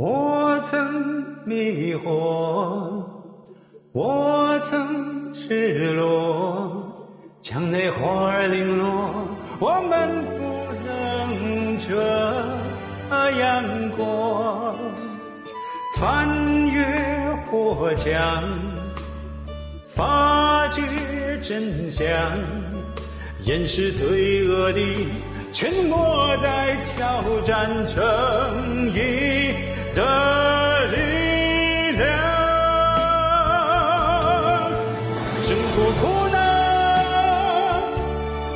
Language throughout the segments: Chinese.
我曾迷惑，我曾失落，墙内花儿零落，我们不能这样过。翻越火墙，发觉真相，掩饰罪恶的沉默，在挑战正义的力量，生活苦难，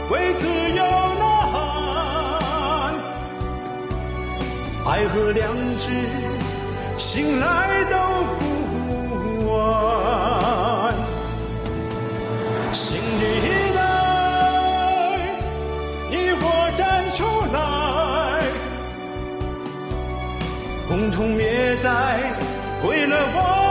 为自由呐喊，爱和良知，醒来都同灭在，为了我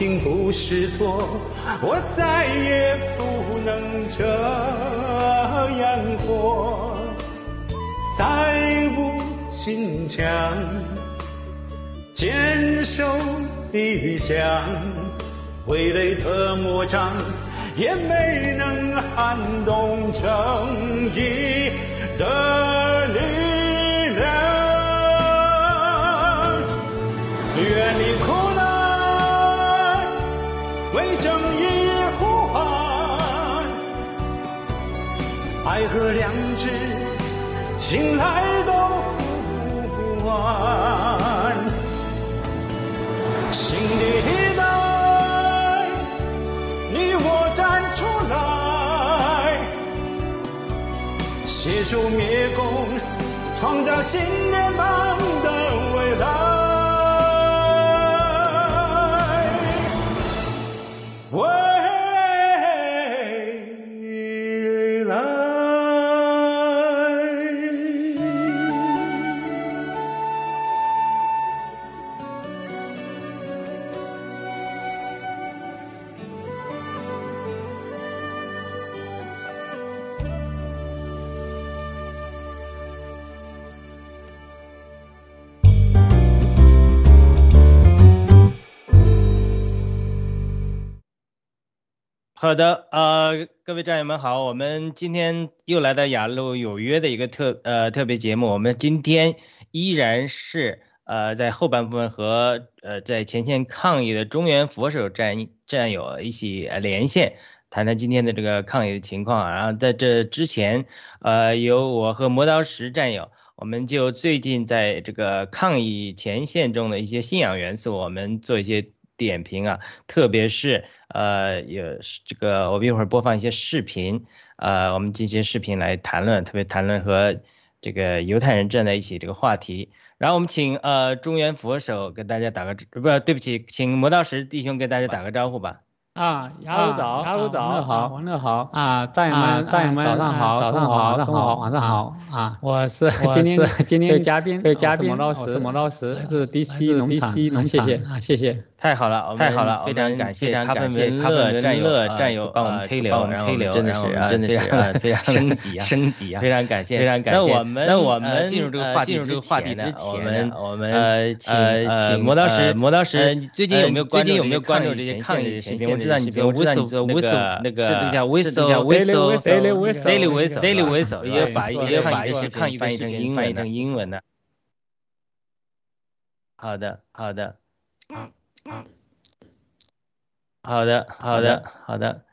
并不是错，我再也不能这样活，再无心墙，坚守理想，傀儡的魔掌也没能撼动正义的力量。远离爱和良知，醒来都不晚。新的一代，你我站出来，携手灭共，创造新联邦的未。好的，呃，各位战友们好，我们今天又来到雅鹿有约的一个特呃特别节目，我们今天依然是呃在后半部分和呃在前线抗疫的中原佛手战战友一起连线，谈谈今天的这个抗疫的情况啊。然后在这之前，呃，有我和磨刀石战友，我们就最近在这个抗疫前线中的一些信仰元素，我们做一些点评啊，特别是呃有这个，我们一会儿播放一些视频，呃，我们进行视频来谈论，特别谈论和这个犹太人站在一起这个话题。然后我们请呃中原佛手跟大家打个不，对不起，请魔道石弟兄跟大家打个招呼吧。啊，雅鲁早，雅鲁早，晚上好，王乐好啊，战友们，战友们，早上好，早上好，中午好，晚上好啊！我是 今天 今天对嘉宾对嘉宾，磨刀石，磨刀石，来自 DC 农场，DC 农场，谢谢啊，谢谢。太好了，太好了，非常感谢他们文乐战友战友帮我们推流，然后推流，真的是真的是非常升级啊，升级啊，非常感谢，非常感谢。那我们那我们进入这个话进入这个话题之前，我们我们呃请请磨刀石，磨刀石，最近有没有最近有没有关注这些抗疫前线？我知道你做，我知道你做那个那个是叫 whistle whistle daily whistle daily whistle daily whistle，也把一些把一些抗议翻译成英翻译成英文的。好的，好的。好的，好的，好的。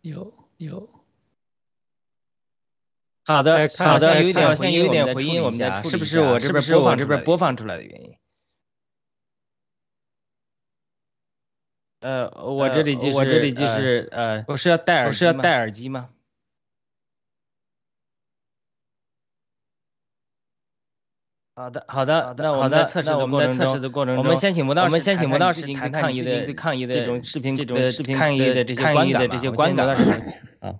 有有。好的，好的，有点好像有点回音，我们在是不是我这边播放这边播放出来的原因？呃，我这里就是我这里就是呃，不是要戴耳是要戴耳机吗？好的，好的，好的，好的。测试的过程中，测试的过程中，我们先请不到，我们先请不到是对抗议的抗议的这种视频，这种视频抗议的这些抗议的这些观感啊。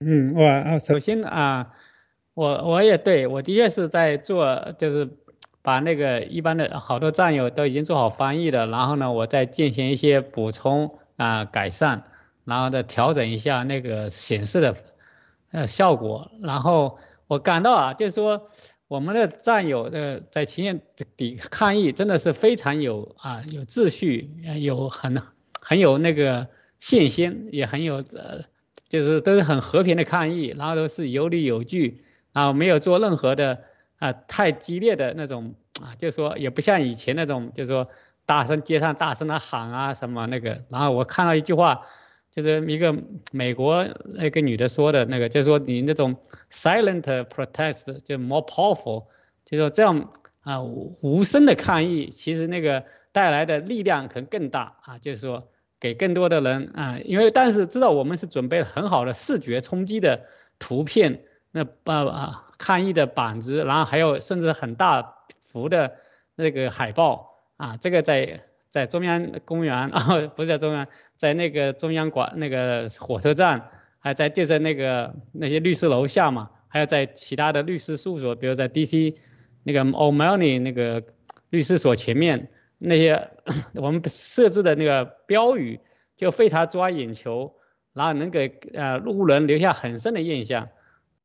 嗯，我首先啊，我我也对我的确是在做，就是把那个一般的好多战友都已经做好翻译了，然后呢，我再进行一些补充啊改善，然后再调整一下那个显示的呃效果，然后我感到啊，就是说。我们的战友的在前线抵抗疫真的是非常有啊有秩序，有很很有那个信心，也很有呃，就是都是很和平的抗议，然后都是有理有据，然后没有做任何的啊太激烈的那种啊，就是说也不像以前那种，就是说大声街上大声的喊啊什么那个，然后我看到一句话。就是一个美国那个女的说的那个，就是说你那种 silent protest 就 more powerful，就说这样啊无声的抗议，其实那个带来的力量可能更大啊，就是说给更多的人啊，因为但是知道我们是准备很好的视觉冲击的图片，那啊啊抗议的板子，然后还有甚至很大幅的那个海报啊，这个在。在中央公园 啊，不是在中央，在那个中央馆那个火车站，还在就在那个那些律师楼下嘛，还有在其他的律师事务所，比如在 D.C. 那个 O'Malley 那个律师所前面那些 我们设置的那个标语就非常抓眼球，然后能给呃路人留下很深的印象。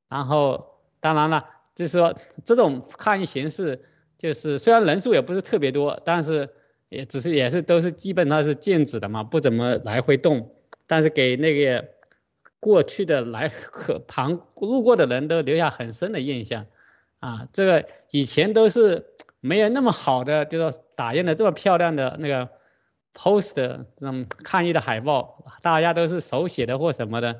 然后当然了，就是说这种抗议形式，就是虽然人数也不是特别多，但是。也只是也是都是基本上是静止的嘛，不怎么来回动，但是给那个过去的来和旁路过的人都留下很深的印象，啊，这个以前都是没有那么好的，就说打印的这么漂亮的那个 post 这种抗议的海报，大家都是手写的或什么的，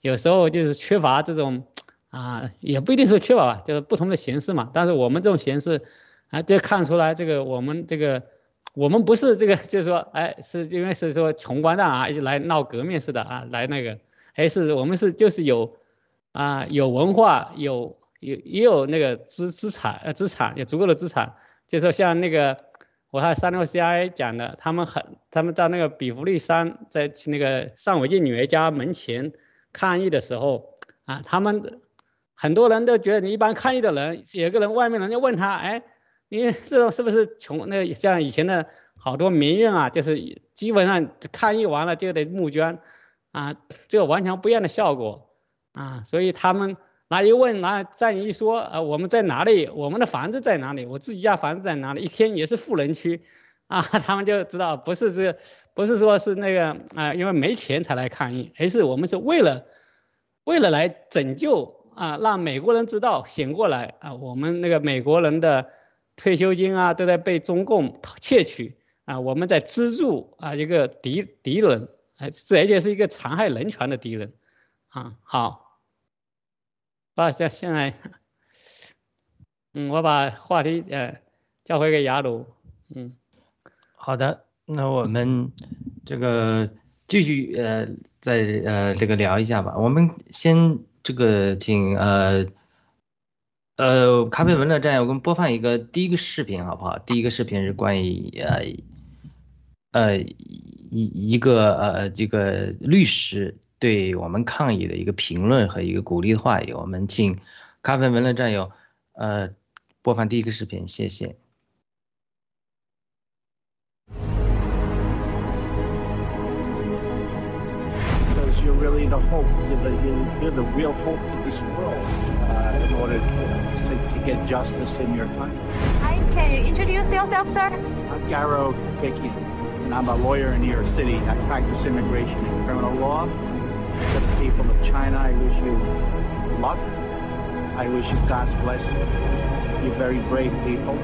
有时候就是缺乏这种啊，也不一定是确保吧，就是不同的形式嘛。但是我们这种形式啊，就看出来这个我们这个。我们不是这个，就是说，哎，是因为是说穷光蛋啊，一直来闹革命似的啊，来那个，还是我们是就是有，啊，有文化，有有也有那个资资产呃资产有足够的资产，就说像那个我看三六 C I 讲的，他们很他们在那个比弗利山在那个尚伟健女儿家门前抗议的时候啊，他们很多人都觉得你一般抗议的人，有个人外面人家问他，哎。你这种是不是穷？那像以前的好多民运啊，就是基本上抗议完了就得募捐，啊，这个完全不一样的效果啊。所以他们那一问，那再一说，啊，我们在哪里？我们的房子在哪里？我自己家房子在哪里？一天也是富人区，啊，他们就知道不是这，不是说是那个啊，因为没钱才来抗议，而是我们是为了，为了来拯救啊，让美国人知道醒过来啊，我们那个美国人的。退休金啊，都在被中共窃取啊！我们在资助啊一个敌敌人，这而且是一个残害人权的敌人，啊，好，把现现在，嗯，我把话题呃交回给雅鲁，嗯，好的，那我们这个继续呃再呃这个聊一下吧。我们先这个请呃。呃，咖啡文乐站，我给们播放一个第一个视频，好不好？第一个视频是关于呃呃一一个呃这个律师对我们抗议的一个评论和一个鼓励的话语。我们请咖啡文乐战友呃播放第一个视频，谢谢。Really the hope. You're the, you're the real hope for this world uh, in order to, to, get justice in your country. Hi, can you introduce yourself, sir? I'm Garo Kapikian, and I'm a lawyer in New York City. I practice immigration and criminal law. To the people of China, I wish you luck. I wish you God's blessing. You're very brave people,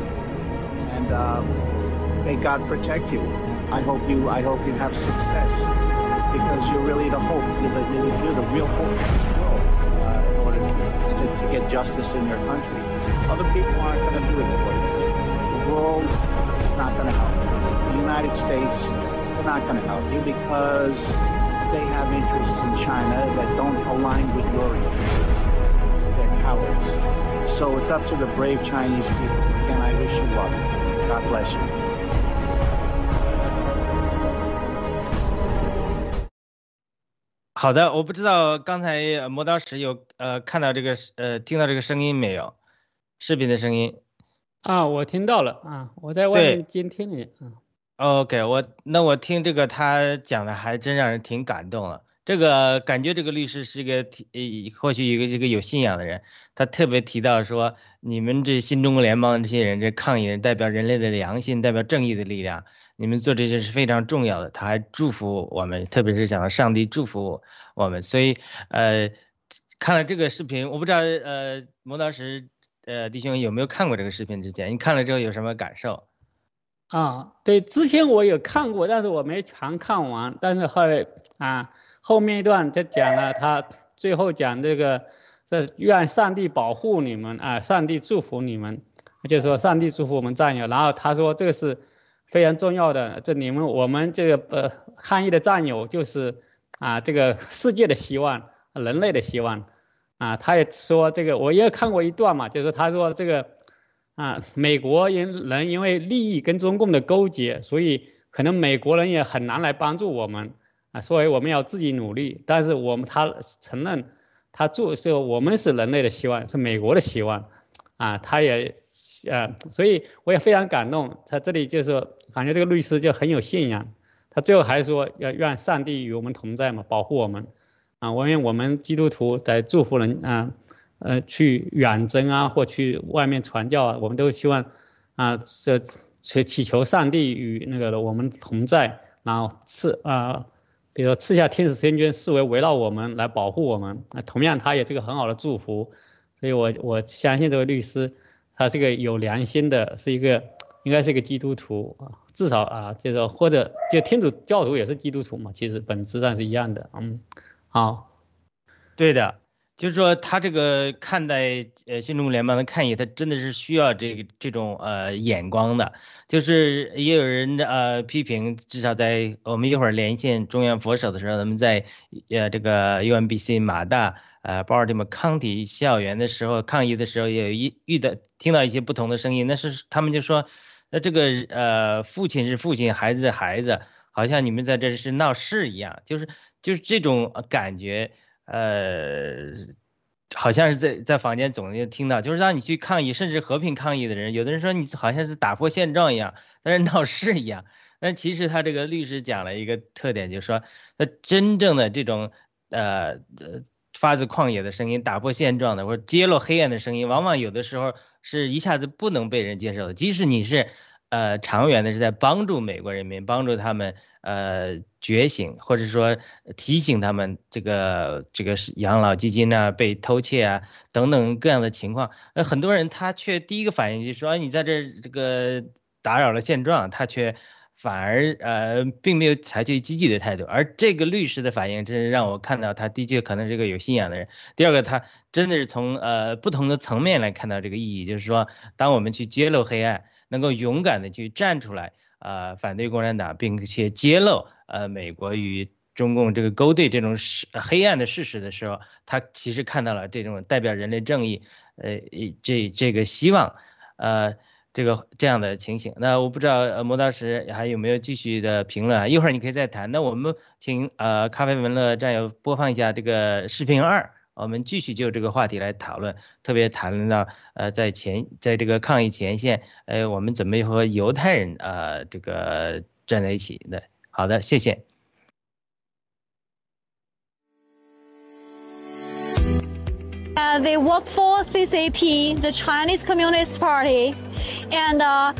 and uh, may God protect you. I hope you. I hope you have success because you're really the hope. You're the, you're the real hope for this world uh, in order to, to get justice in your country. Other people aren't going to do it for you. The world is not going to help you. The United States they're not going to help you because they have interests in China that don't align with your interests. They're cowards. So it's up to the brave Chinese people. and I wish you luck. God bless you. 好的，我不知道刚才呃磨刀石有呃看到这个呃听到这个声音没有？视频的声音。啊，我听到了啊，我在外面监听你啊。OK，我那我听这个他讲的还真让人挺感动了。这个感觉这个律师是一个提或许一个这个有信仰的人，他特别提到说，你们这新中国联邦这些人这抗议人代表人类的良心，代表正义的力量，你们做这些是非常重要的。他还祝福我们，特别是讲到上帝祝福我们。所以呃，看了这个视频，我不知道呃磨刀石呃弟兄有没有看过这个视频之前，你看了之后有什么感受？啊，对，之前我有看过，但是我没全看完。但是后来啊，后面一段就讲了，他最后讲这个，这愿上帝保护你们啊，上帝祝福你们，就说上帝祝福我们战友。然后他说这个是非常重要的，这你们我们这个呃抗疫的战友就是啊这个世界的希望，人类的希望啊。他也说这个，我也看过一段嘛，就是他说这个。啊，美国因人因为利益跟中共的勾结，所以可能美国人也很难来帮助我们啊，所以我们要自己努力。但是我们他承认，他做是我们是人类的希望，是美国的希望，啊，他也，呃，所以我也非常感动。他这里就是感觉这个律师就很有信仰，他最后还说要愿上帝与我们同在嘛，保护我们，啊，我愿我们基督徒在祝福人啊。呃，去远征啊，或去外面传教啊，我们都希望，啊，这祈祈求上帝与那个我们同在，然后赐啊，比如说赐下天使天军，视为围绕我们来保护我们。那同样，他也这个很好的祝福，所以我我相信这位律师，他是个有良心的，是一个应该是一个基督徒啊，至少啊，就是或者就天主教徒也是基督徒嘛，其实本质上是一样的。嗯，好，对的。就是说，他这个看待呃新中国联邦的抗议，他真的是需要这个这种呃眼光的。就是也有人呃批评，至少在我们一会儿连线中央佛手的时候，咱们在呃这个 UMBC 马大呃巴尔的摩康体校园的时候抗议的时候，也有一遇到听到一些不同的声音。那是他们就说，那这个呃父亲是父亲，孩子孩子，好像你们在这是闹事一样，就是就是这种感觉。呃，好像是在在房间总能听到，就是让你去抗议，甚至和平抗议的人，有的人说你好像是打破现状一样，但是闹事一样。但其实他这个律师讲了一个特点，就是说，那真正的这种呃呃发自旷野的声音，打破现状的，或者揭露黑暗的声音，往往有的时候是一下子不能被人接受的，即使你是。呃，长远的是在帮助美国人民，帮助他们呃觉醒，或者说提醒他们这个这个是养老基金啊被偷窃啊等等各样的情况。那很多人他却第一个反应就是说，你在这这个打扰了现状，他却反而呃并没有采取积极的态度。而这个律师的反应，真是让我看到他的确可能是个有信仰的人。第二个，他真的是从呃不同的层面来看到这个意义，就是说，当我们去揭露黑暗。能够勇敢的去站出来，呃，反对共产党，并且揭露呃美国与中共这个勾兑这种事黑暗的事实的时候，他其实看到了这种代表人类正义，呃，这这个希望，呃，这个这样的情形。那我不知道呃磨刀石还有没有继续的评论啊？一会儿你可以再谈。那我们请呃咖啡文乐战友播放一下这个视频二。我们继续就这个话题来讨论，特别谈论到，呃，在前，在这个抗疫前线，呃，我们怎么和犹太人，呃，这个站在一起的。好的，谢谢。Uh, they work for CCP, the Chinese Communist Party, and uh,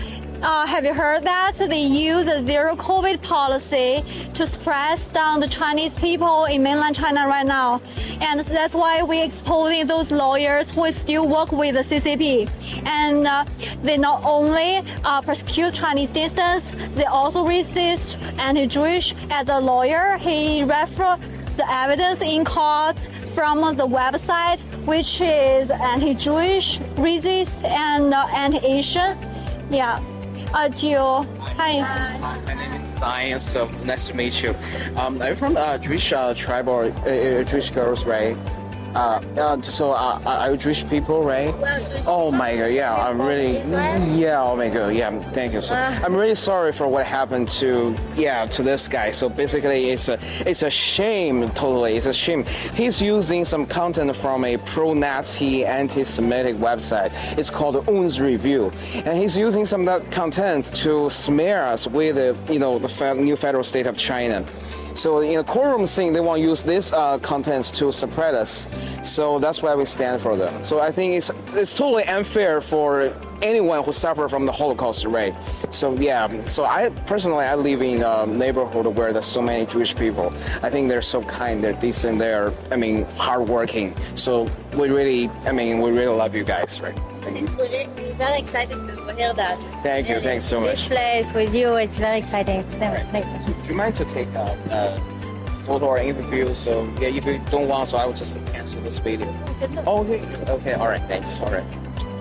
Uh, have you heard that they use a zero COVID policy to suppress down the Chinese people in mainland China right now? And that's why we're exposing those lawyers who still work with the CCP. And uh, they not only uh, persecute Chinese dissidents, they also resist anti-Jewish. As a lawyer, he refer the evidence in court from the website, which is anti-Jewish, racist, and uh, anti-Asian. Yeah. Uh, Jill. Hi. My name is science. So nice to meet you. Um, I'm from uh, Jewish uh, tribe or uh, uh, Jewish girls, right? Uh, uh, so uh, are you Jewish people, right? Oh my god, yeah, I'm really, yeah, oh my god, yeah, thank you. So I'm really sorry for what happened to, yeah, to this guy. So basically, it's a, it's a shame, totally, it's a shame. He's using some content from a pro-Nazi, anti-Semitic website. It's called Un's Review, and he's using some of that content to smear us with, the, you know, the new federal state of China. So in a courtroom scene, they want to use this uh, contents to suppress us. So that's why we stand for them. So I think it's it's totally unfair for anyone who suffered from the Holocaust, right? So yeah. So I personally I live in a neighborhood where there's so many Jewish people. I think they're so kind, they're decent, they're I mean hardworking. So we really I mean we really love you guys, right? Thank you. We're very excited to hear that. Thank you. Thanks so much. This place with you, it's very exciting. Thank you. Do you mind to take a, a photo or interview? So yeah, if you don't want, so I will just cancel this video. Oh, okay. Okay. All right. Thanks. All right.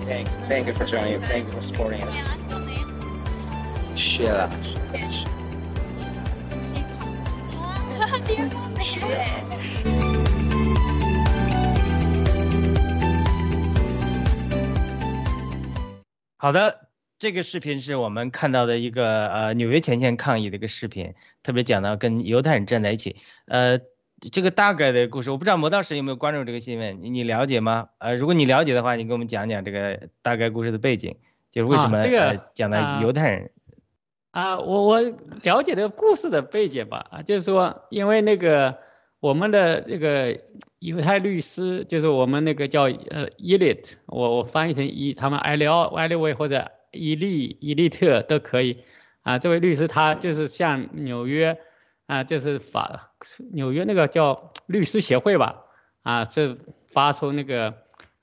Thank, thank you for joining. Thank you for supporting us. 谢了。 好的，这个视频是我们看到的一个呃纽约前线抗议的一个视频，特别讲到跟犹太人站在一起。呃， 这个大概的故事，我不知道魔道士有没有关注这个新闻，你你了解吗？呃，如果你了解的话，你给我们讲讲这个大概故事的背景，就是为什么、啊这个呃、讲到啊犹太人。啊，我我了解这个故事的背景吧，啊，就是说，因为那个我们的这个犹太律师，就是我们那个叫呃伊利特，我我翻译成伊，他们埃利奥、埃利维或者伊利、伊利特都可以，啊，这位律师他就是向纽约，啊，就是法纽约那个叫律师协会吧，啊，是发出那个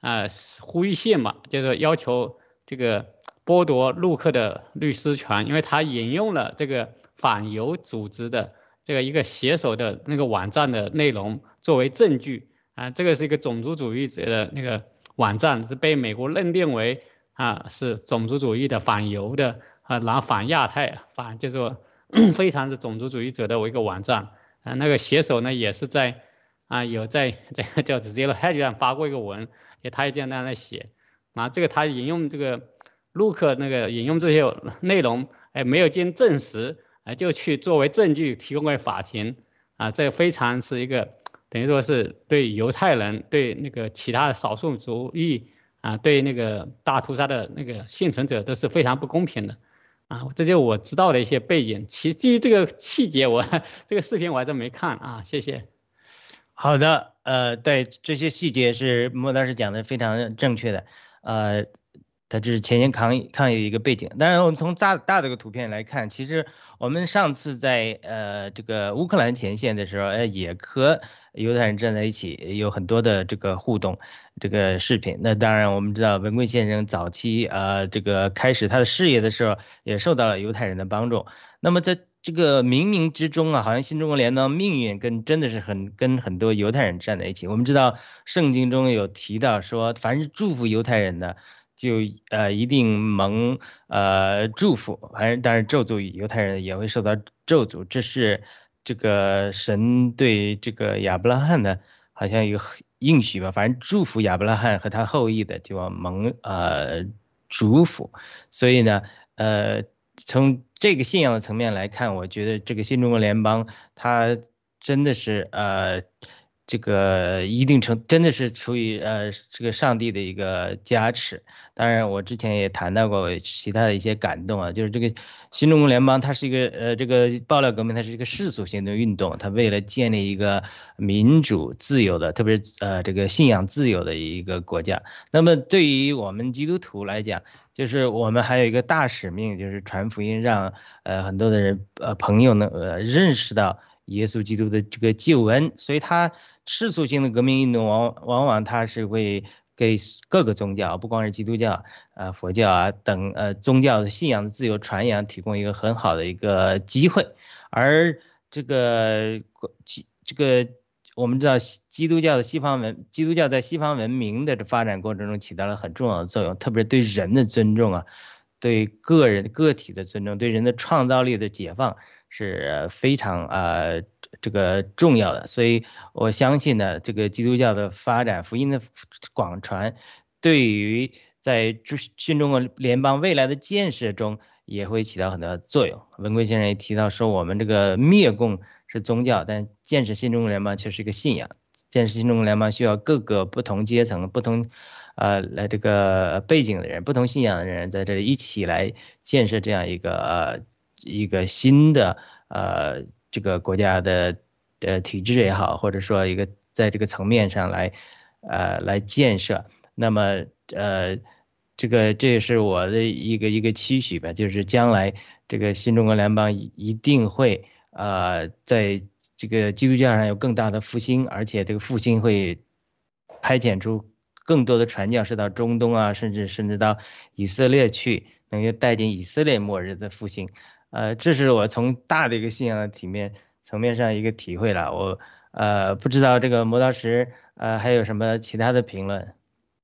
啊呼吁信嘛，就是要求这个剥夺陆克的律师权，因为他引用了这个反犹组织的这个一个写手的那个网站的内容作为证据啊，这个是一个种族主义者的那个网站，是被美国认定为啊是种族主义的反犹的啊，然后反亚太反就是说 非常是种族主义者的我一个网站啊，那个写手呢也是在啊有在这个叫 Zero Hedge 上发过一个文，也他也这样那样在写，啊，这个他引用这个。陆克那个引用这些内容，哎，没有经证实，哎，就去作为证据提供给法庭，啊，这非常是一个等于说是对犹太人、对那个其他的少数族裔啊，对那个大屠杀的那个幸存者都是非常不公平的，啊，这就我知道的一些背景。其基于这个细节，我这个视频我还真没看啊，谢谢。好的，呃，对这些细节是莫老师讲的非常正确的，呃。它这是前线抗议抗疫的一个背景。当然，我们从大大的一个图片来看，其实我们上次在呃这个乌克兰前线的时候，呃也和犹太人站在一起，有很多的这个互动，这个视频。那当然，我们知道文贵先生早期呃这个开始他的事业的时候，也受到了犹太人的帮助。那么在这个冥冥之中啊，好像新中国联邦命运跟真的是很跟很多犹太人站在一起。我们知道圣经中有提到说，凡是祝福犹太人的。就呃一定蒙呃祝福，反正但是咒诅犹太人也会受到咒诅，这是这个神对这个亚伯拉罕的好像有应许吧，反正祝福亚伯拉罕和他后裔的就要蒙呃祝福，所以呢呃从这个信仰的层面来看，我觉得这个新中国联邦它真的是呃。这个一定程真的是出于呃这个上帝的一个加持。当然，我之前也谈到过其他的一些感动啊，就是这个新中国联邦，它是一个呃这个爆料革命，它是一个世俗性的运动，它为了建立一个民主自由的，特别是呃这个信仰自由的一个国家。那么对于我们基督徒来讲，就是我们还有一个大使命，就是传福音，让呃很多的人呃朋友呢呃认识到。耶稣基督的这个救恩，所以他世俗性的革命运动往往往它是会给各个宗教，不光是基督教啊、佛教啊等呃宗教的信仰的自由传扬提供一个很好的一个机会，而这个基这个我们知道基督教的西方文基督教在西方文明的发展过程中起到了很重要的作用，特别对人的尊重啊，对个人个体的尊重，对人的创造力的解放。是非常呃这个重要的。所以我相信呢，这个基督教的发展、福音的广传，对于在新中国联邦未来的建设中也会起到很大作用。文贵先生也提到说，我们这个灭共是宗教，但建设新中国联邦却是一个信仰。建设新中国联邦需要各个不同阶层、不同。呃，来这个背景的人，不同信仰的人在这里一起来建设这样一个呃一个新的呃这个国家的呃体制也好，或者说一个在这个层面上来呃来建设。那么呃这个这也是我的一个一个期许吧，就是将来这个新中国联邦一定会呃在这个基督教上有更大的复兴，而且这个复兴会派遣出。更多的传教士到中东啊，甚至甚至到以色列去，能够带进以色列末日的复兴，呃，这是我从大的一个信仰的体面层面上一个体会了。我呃不知道这个磨刀石呃还有什么其他的评论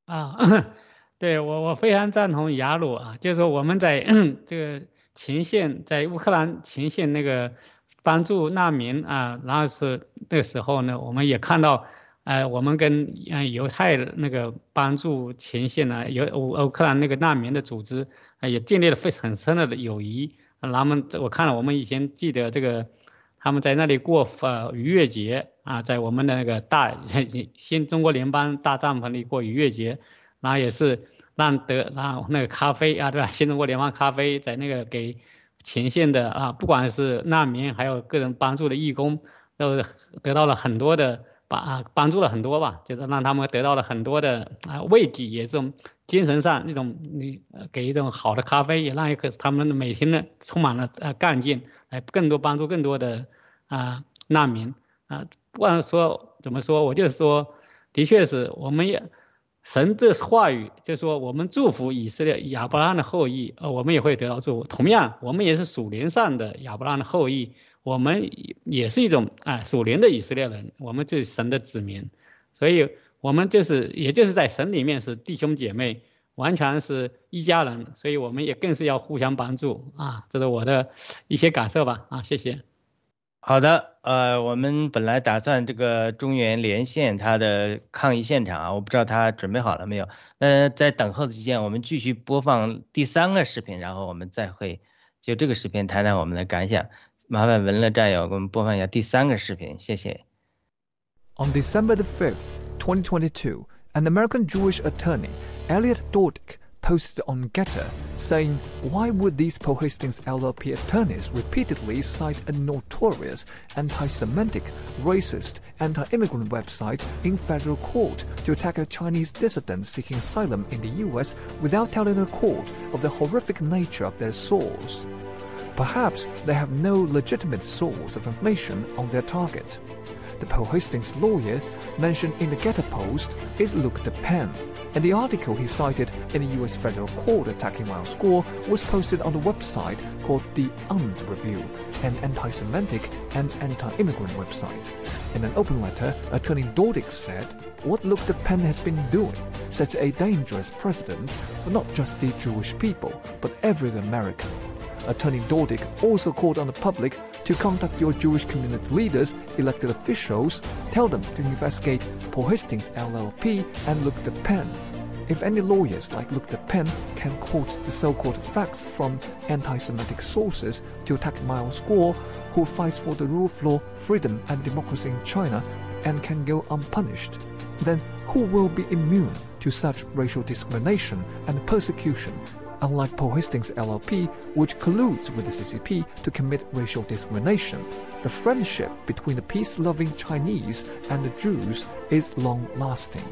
啊？对我我非常赞同雅鲁啊，就是说我们在 这个前线，在乌克兰前线那个帮助难民啊，然后是那个时候呢，我们也看到。呃，我们跟嗯犹太那个帮助前线呢，犹乌克兰那个难民的组织啊，也建立了非常很深的友谊。他们我看了，我们以前记得这个，他们在那里过呃逾越节啊，在我们的那个大 新中国联邦大帐篷里过逾越节，然后也是让得让那个咖啡啊，对吧？新中国联邦咖啡在那个给前线的啊，不管是难民还有个人帮助的义工，都得到了很多的。帮啊帮助了很多吧，就是让他们得到了很多的啊慰藉，也是精神上那种你给一种好的咖啡，也让一个他们每天呢充满了呃干劲，来更多帮助更多的啊难民啊。不管说怎么说，我就是说，的确是我们也神这话语就是说，我们祝福以色列亚伯拉罕的后裔，呃，我们也会得到祝福。同样，我们也是属灵上的亚伯拉罕的后裔。我们也是一种啊属灵的以色列人，我们就是神的子民，所以我们就是也就是在神里面是弟兄姐妹，完全是一家人，所以我们也更是要互相帮助啊，这是我的一些感受吧啊，谢谢。好的，呃，我们本来打算这个中原连线他的抗议现场啊，我不知道他准备好了没有。那在等候的期间，我们继续播放第三个视频，然后我们再会就这个视频谈谈我们的感想。麻烦文乐战友给我们播放一下第三个视频，谢谢。On December the 5th, 2022, an American Jewish attorney, Elliot Dordick, posted on Getter saying, Why would these Paul Hastings LLP attorneys repeatedly cite a notorious anti Semitic, racist, anti immigrant website in federal court to attack a Chinese dissident seeking asylum in the US without telling the court of the horrific nature of their source? Perhaps they have no legitimate source of information on their target. The Paul Hastings lawyer mentioned in the Getter post is Luke DePen, and the article he cited in the US federal court attacking Miles Gore was posted on the website called the UNS Review, an anti-Semitic and anti-immigrant website. In an open letter, Attorney Dordick said, what Luke DePen has been doing sets a dangerous precedent for not just the Jewish people, but every American. Attorney Dordick also called on the public to contact your Jewish community leaders, elected officials, tell them to investigate Paul Hastings LLP and Luke pen. If any lawyers like Luke Pen can quote the so-called facts from anti-Semitic sources to attack Miles Gore, who fights for the rule of law, freedom and democracy in China, and can go unpunished, then who will be immune to such racial discrimination and persecution unlike Paul Hastings LLP, which colludes with the CCP to commit racial discrimination. The friendship between the peace loving Chinese and the Jews is long lasting.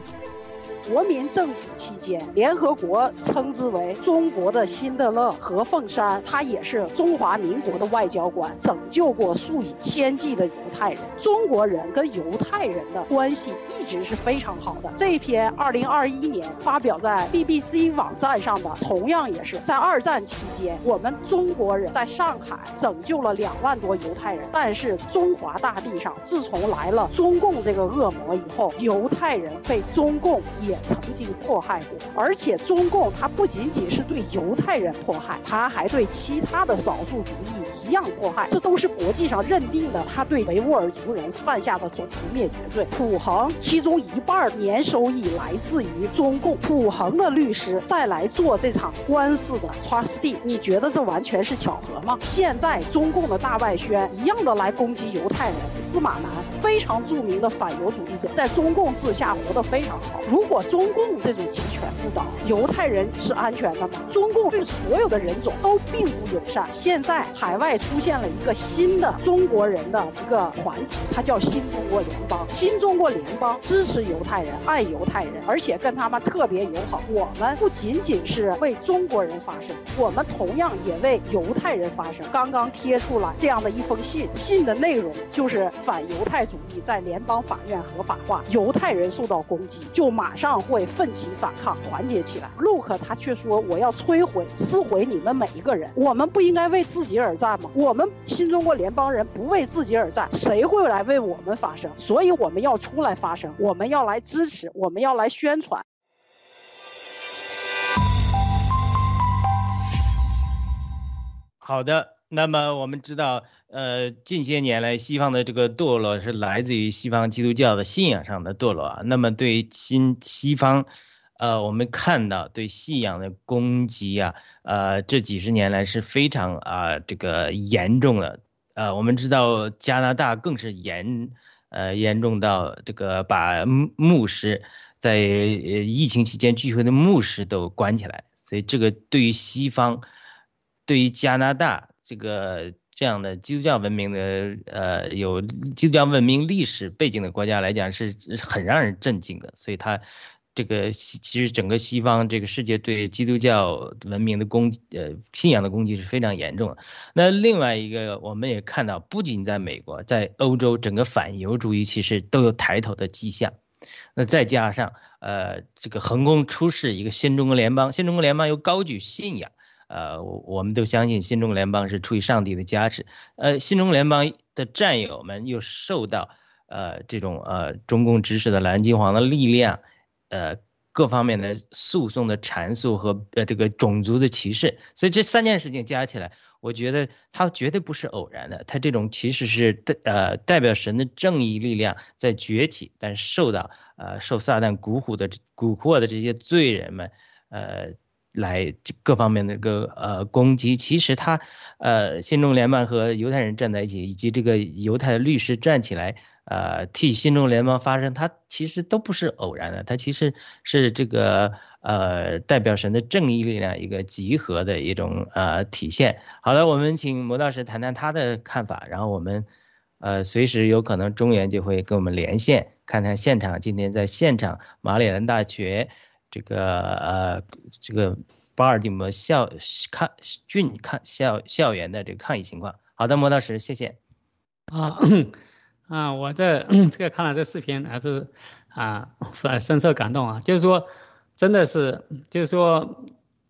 国民政府期间，联合国称之为中国的辛德勒何凤山，他也是中华民国的外交官，拯救过数以千计的犹太人。中国人跟犹太人的关系一直是非常好的。这篇二零二一年发表在 BBC 网站上的，同样也是在二战期间，我们中国人在上海拯救了两万多犹太人。但是中华大地上，自从来了中共这个恶魔以后，犹太人被中共也。曾经迫害过。而且中共它不仅仅是对犹太人迫害，它还对其他的少数族裔一样迫害。这都是国际上认定的，他对维吾尔族人犯下的种族灭绝罪。普恒其中一半年收益来自于中共，普恒的律师再来做这场官司的 trustee，你觉得这完全是巧合吗？现在中共的大外宣一样的来攻击犹太人，司马南非常著名的反犹主义者，在中共治下活得非常好。如果中共这种集权不倒，犹太人是安全的吗？中共对所有的人种都并不友善。现在海外出现了一个新的中国人的一个团体，它叫新中国联邦。新中国联邦支持犹太人，爱犹太人，而且跟他们特别友好。我们不仅仅是为中国人发声，我们同样也为犹太人发声。刚刚贴出了这样的一封信，信的内容就是反犹太主义在联邦法院合法化，犹太人受到攻击就马上会奋起反抗，团结起来。陆克他却说我要摧毁、撕毁你们每一个人。我们不应该为自己而战吗？我们新中国联邦人不为自己而战，谁会来为我们发声？所以我们要出来发声，我们要来支持，我们要来宣传。好的，那么我们知道，呃，近些年来西方的这个堕落是来自于西方基督教的信仰上的堕落啊。那么对于新西方，呃，我们看到对信仰的攻击啊，呃，这几十年来是非常啊这个严重的。呃，我们知道加拿大更是严，呃，严重到这个把牧师在疫情期间聚会的牧师都关起来。所以这个对于西方。对于加拿大这个这样的基督教文明的呃有基督教文明历史背景的国家来讲，是很让人震惊的。所以它这个其实整个西方这个世界对基督教文明的攻呃信仰的攻击是非常严重的。那另外一个我们也看到，不仅在美国，在欧洲，整个反犹主义其实都有抬头的迹象。那再加上呃这个横空出世一个新中国联邦，新中国联邦又高举信仰。呃，我我们都相信新中国联邦是出于上帝的加持。呃，新中国联邦的战友们又受到呃这种呃中共指使的蓝金黄的力量，呃各方面的诉讼的阐述和呃这个种族的歧视，所以这三件事情加起来，我觉得它绝对不是偶然的。它这种其实是代呃代表神的正义力量在崛起，但受到呃受撒旦蛊惑的蛊惑的这些罪人们，呃。来各方面的个呃攻击，其实他呃新中联邦和犹太人站在一起，以及这个犹太律师站起来，呃替新中联邦发声，他其实都不是偶然的，他其实是这个呃代表神的正义力量一个集合的一种呃体现。好的，我们请魔道士谈谈他的看法，然后我们呃随时有可能中原就会跟我们连线，看看现场今天在现场马里兰大学。这个呃，这个巴尔的摩校抗郡抗校校园的这个抗议情况。好的，磨刀石，谢谢。啊 啊，我这这个看了这视频还是啊，深受感动啊。就是说，真的是，就是说，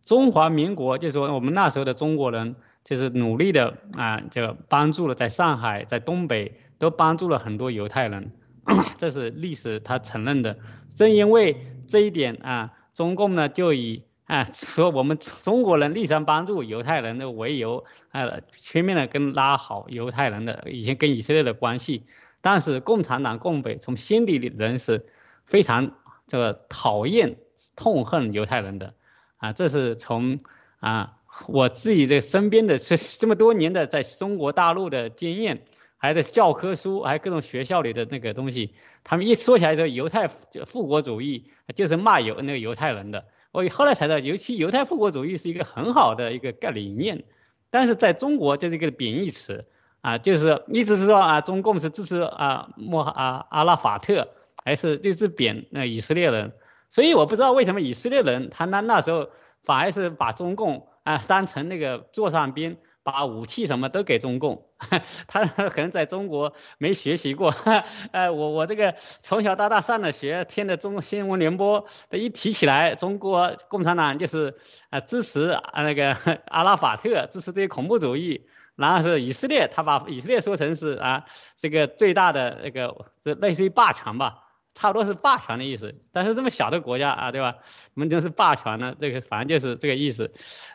中华民国，就是说我们那时候的中国人，就是努力的啊，就帮助了在上海、在东北都帮助了很多犹太人。这是历史，他承认的。正因为这一点啊，中共呢就以啊说我们中国人力争帮助犹太人的为由，啊全面的跟拉好犹太人的以前跟以色列的关系。但是共产党共匪从心底里人是非常这个讨厌、痛恨犹太人的啊。这是从啊我自己这身边的这这么多年的在中国大陆的经验。还有教科书，还有各种学校里的那个东西，他们一说起来说犹太复国主义，就是骂犹那个犹太人的。我后来才知道，尤其犹太复国主义是一个很好的一个概念，但是在中国就是一个贬义词啊，就是一直是说啊，中共是支持啊莫啊阿拉法特，还是就是贬那以色列人。所以我不知道为什么以色列人他那那时候反而是把中共啊当成那个座上宾。把武器什么都给中共，他可能在中国没学习过。呃，我我这个从小到大上的学，听的中新闻联播，他一提起来，中国共产党就是啊支持啊那个 阿拉法特，支持这些恐怖主义。然后是以色列，他把以色列说成是啊这个最大的那个这类似于霸权吧，差不多是霸权的意思。但是这么小的国家啊，对吧？我们就是霸权呢，这个反正就是这个意思。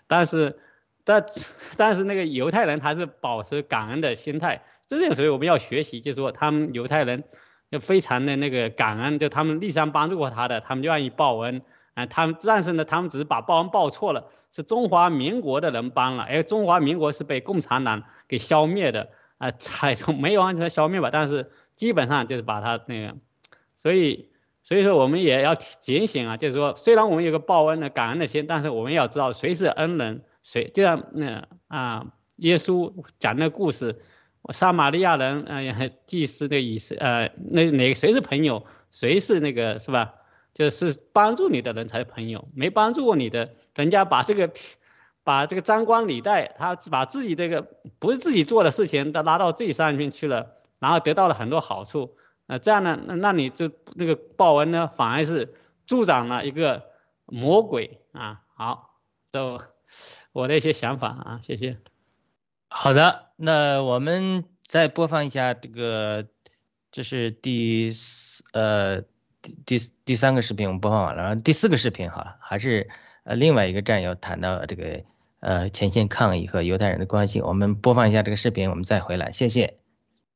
但是，但但是那个犹太人他是保持感恩的心态，这点所以我们要学习，就是说他们犹太人就非常的那个感恩，就他们历史上帮助过他的，他们就愿意报恩。啊，他们但是呢，他们只是把报恩报错了，是中华民国的人帮了，而中华民国是被共产党给消灭的啊，才 从没有完全消灭吧，但是基本上就是把他那个，所以所以说我们也要警醒啊，就是说虽然我们有个报恩的感恩的心，但是我们要知道谁是恩人，谁就像那啊，耶稣讲那故事，撒玛利亚人嗯，祭司的意思呃，那哪个谁是朋友，谁是那个是吧？就是帮助你的人才是朋友，没帮助过你的，人家把这个，把这个张冠李戴，他把自己这个不是自己做的事情都拉到自己上面去了，然后得到了很多好处，那这样呢，那那你就那个报恩呢，反而是助长了一个魔鬼啊。好，就我的一些想法啊，谢谢。好的，那我们再播放一下这个，这是第四呃。第第第三个视频我们播放完了，然后第四个视频哈，还是呃另外一个战友谈到这个呃前线抗议和犹太人的关系，我们播放一下这个视频，我们再回来，谢谢，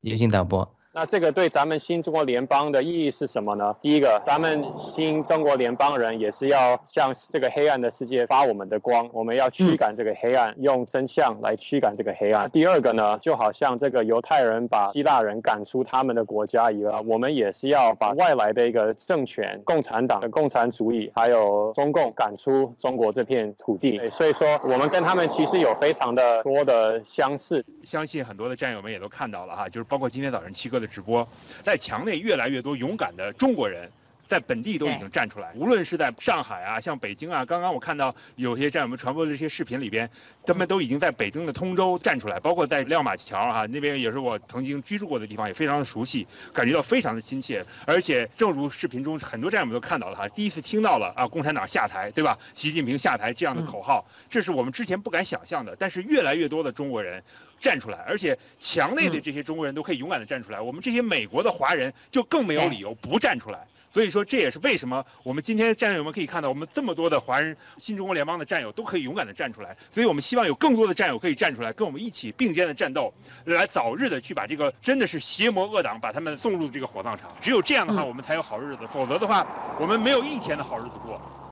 有请导播。那这个对咱们新中国联邦的意义是什么呢？第一个，咱们新中国联邦人也是要向这个黑暗的世界发我们的光，我们要驱赶这个黑暗，用真相来驱赶这个黑暗。第二个呢，就好像这个犹太人把希腊人赶出他们的国家一样，我们也是要把外来的一个政权、共产党的共产主义，还有中共赶出中国这片土地。所以说，我们跟他们其实有非常的多的相似。相信很多的战友们也都看到了哈，就是包括今天早上七哥的。直播在墙内，越来越多勇敢的中国人在本地都已经站出来。无论是在上海啊，像北京啊，刚刚我看到有些战友们传播的这些视频里边，他们都已经在北京的通州站出来，包括在亮马桥啊那边也是我曾经居住过的地方，也非常的熟悉，感觉到非常的亲切。而且正如视频中很多战友们都看到了哈，第一次听到了啊，共产党下台，对吧？习近平下台这样的口号，这是我们之前不敢想象的。但是越来越多的中国人。站出来，而且墙内的这些中国人都可以勇敢的站出来，我们这些美国的华人就更没有理由不站出来。所以说，这也是为什么我们今天战友们可以看到，我们这么多的华人新中国联邦的战友都可以勇敢的站出来。所以我们希望有更多的战友可以站出来，跟我们一起并肩的战斗，来早日的去把这个真的是邪魔恶党把他们送入这个火葬场。只有这样的话，我们才有好日子，否则的话，我们没有一天的好日子过。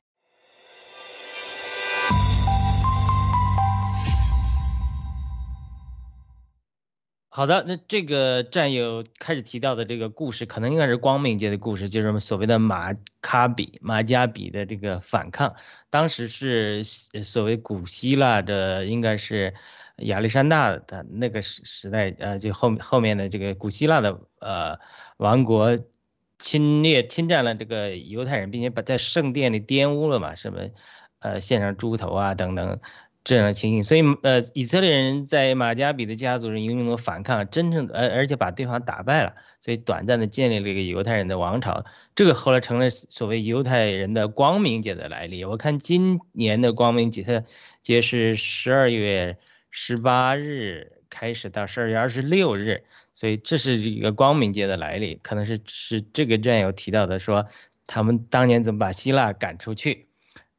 好的，那这个战友开始提到的这个故事，可能应该是光明节的故事，就是我们所谓的马卡比、马加比的这个反抗。当时是所谓古希腊的，应该是亚历山大的那个时时代，呃，就后后面的这个古希腊的呃王国侵略侵占了这个犹太人，并且把在圣殿里玷污了嘛，什么呃献上猪头啊等等。这样的情形，所以呃，以色列人在马加比的家族人英勇的反抗，真正的而而且把对方打败了，所以短暂的建立了一个犹太人的王朝。这个后来成了所谓犹太人的光明节的来历。我看今年的光明节节是十二月十八日开始到十二月二十六日，所以这是一个光明节的来历，可能是是这个战友提到的，说他们当年怎么把希腊赶出去。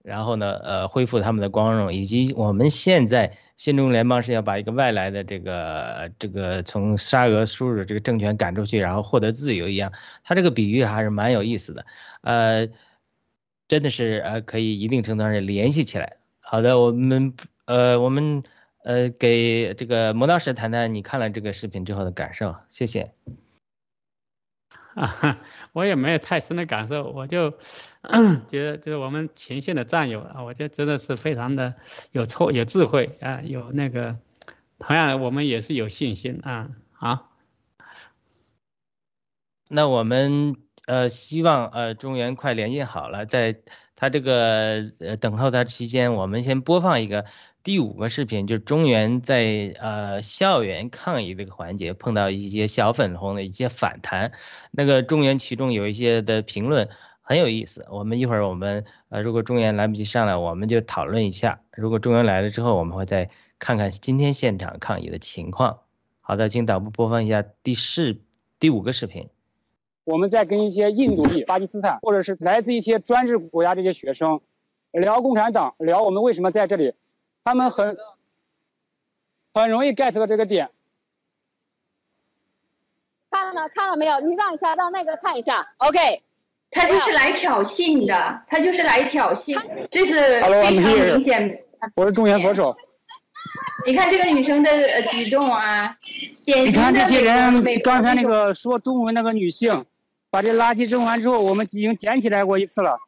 然后呢，呃，恢复他们的光荣，以及我们现在新中联邦是要把一个外来的这个这个从沙俄输入这个政权赶出去，然后获得自由一样，他这个比喻还是蛮有意思的，呃，真的是呃可以一定程度上联系起来。好的，我们呃我们呃给这个魔道士谈谈你看了这个视频之后的感受，谢谢。啊，我也没有太深的感受，我就 觉得就是我们前线的战友啊，我觉得真的是非常的有错有智慧啊，有那个，同样我们也是有信心啊。好，那我们呃希望呃中原快连线好了，在他这个呃等候他期间，我们先播放一个。第五个视频就是中原在呃校园抗议这个环节碰到一些小粉红的一些反弹，那个中原其中有一些的评论很有意思。我们一会儿我们呃如果中原来不及上来，我们就讨论一下；如果中原来了之后，我们会再看看今天现场抗议的情况。好的，请导播播放一下第四第五个视频。我们在跟一些印度裔、巴基斯坦或者是来自一些专制国家这些学生聊共产党，聊我们为什么在这里，他们很很容易 get 到这个点。看了看了没有？你让一下，让那个看一下。OK，他就是来挑衅的，他就是来挑衅，这是 Hello, 非 I'm 常 here. 明显。我是中原佛手。你看这个女生的呃举动啊，典你型的看这些人刚才那个说中文那个女性，把这垃圾扔完之后，我们已经捡起来过一次了，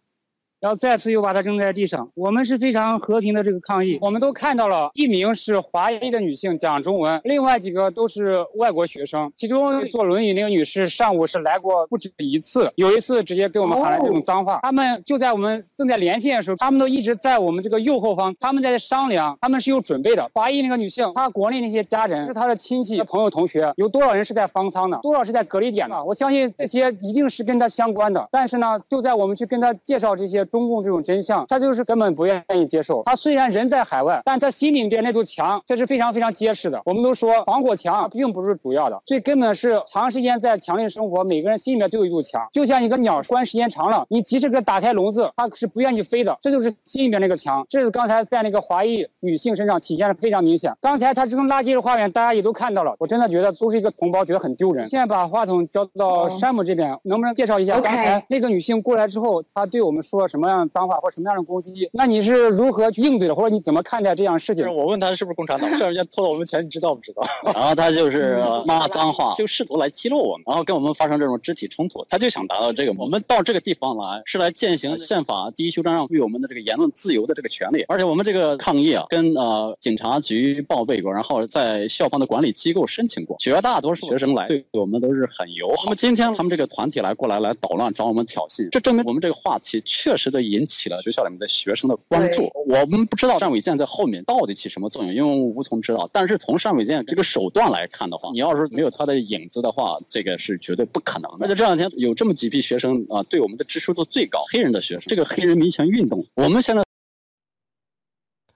然后再次又把它扔在地上。我们是非常和平的这个抗议。我们都看到了，一名是华裔的女性讲中文，另外几个都是外国学生。其中坐轮椅那个女士上午是来过不止一次，有一次直接给我们喊了这种脏话。他们就在我们正在连线的时候，他们都一直在我们这个右后方，他们在商量，他们是有准备的。华裔那个女性，她国内那些家人是她的亲戚、朋友、同学，有多少人是在方舱的，多少是在隔离点的？我相信这些一定是跟她相关的。但是呢，就在我们去跟她介绍这些中共这种真相，他就是根本不愿意接受。他虽然人在海外，但他心里边那堵墙，这是非常非常结实的。我们都说防火墙并不是主要的，最根本是长时间在墙里生活，每个人心里面都有一堵墙，就像一个鸟关时间长了，你即使给它打开笼子，它是不愿意飞的，这就是心里面那个墙。这是刚才在那个华裔女性身上体现的非常明显。刚才她扔垃圾的画面，大家也都看到了，我真的觉得都是一个同胞，觉得很丢人。现在把话筒交到山姆这边，能不能介绍一下刚才那个女性过来之后，她对我们说什么样的脏话或什么样的攻击？那你是如何去应对的，或者你怎么看待这样的事情？我问他是不是共产党，这人家偷了我们钱，你知道不知道？然后他就是骂脏话，就试图来激怒我们，然后跟我们发生这种肢体冲突，他就想达到这个。我们到这个地方来是来践行宪法第一修正案赋予我们的这个言论自由的这个权利，而且我们这个抗议啊，跟呃警察局报备过，然后在校方的管理机构申请过，绝大多数学生来对我们都是很友好。那么今天他们这个团体来过来来捣乱，找我们挑衅，这证明我们这个话题确实的引起了学校里面的学生的关注。我们不知道单伟健在后面到底起什么作用，因为我们无从知道。但是从单伟健这个手段来看的话，你要是没有他的影子的话，这个是绝对不可能的。而且这两天有这么几批学生啊，对我们的支持度最高，黑人的学生，这个黑人民权运动，我们现在。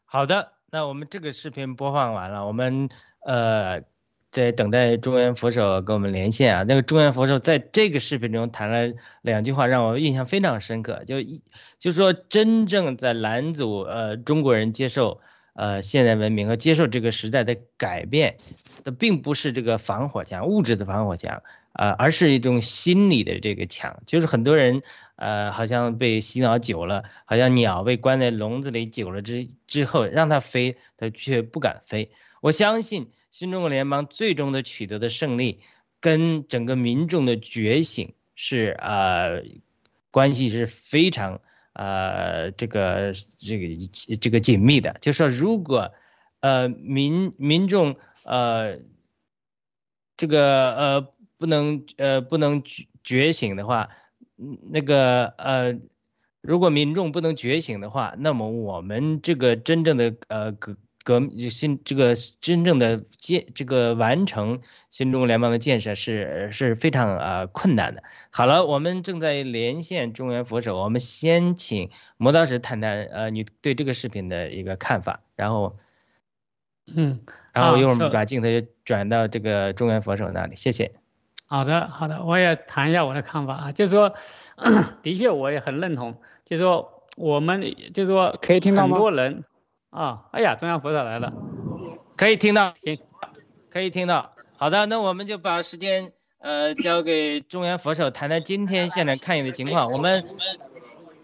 好的，那我们这个视频播放完了，我们呃在等待中原佛手跟我们连线啊。那个中原佛手在这个视频中谈了两句话，让我印象非常深刻，就一就说真正在拦阻呃中国人接受呃现代文明和接受这个时代的改变的，并不是这个防火墙，物质的防火墙。呃，而是一种心理的这个墙，就是很多人，呃，好像被洗脑久了，好像鸟被关在笼子里久了之之后，让它飞，它却不敢飞。我相信新中国联邦最终的取得的胜利，跟整个民众的觉醒是呃关系是非常呃这个这个这个紧密的。就说如果呃民民众呃这个呃。不能呃不能觉醒的话，那个呃，如果民众不能觉醒的话，那么我们这个真正的呃革革新这个真正的建这个完成新中国联邦的建设是是非常呃困难的。好了，我们正在连线中原佛手，我们先请磨刀石谈谈呃你对这个视频的一个看法，然后嗯，然后一会儿我啊们把镜头转到这个中原佛手那里，谢谢。好的，好的，我也谈一下我的看法啊，就是说，的确我也很认同，就是说我们就是说可以听到吗很多人啊，哎呀，中央佛手来了，可以听到，可以听到。好的，那我们就把时间呃交给中原佛手谈谈今天现场抗议的情况。我们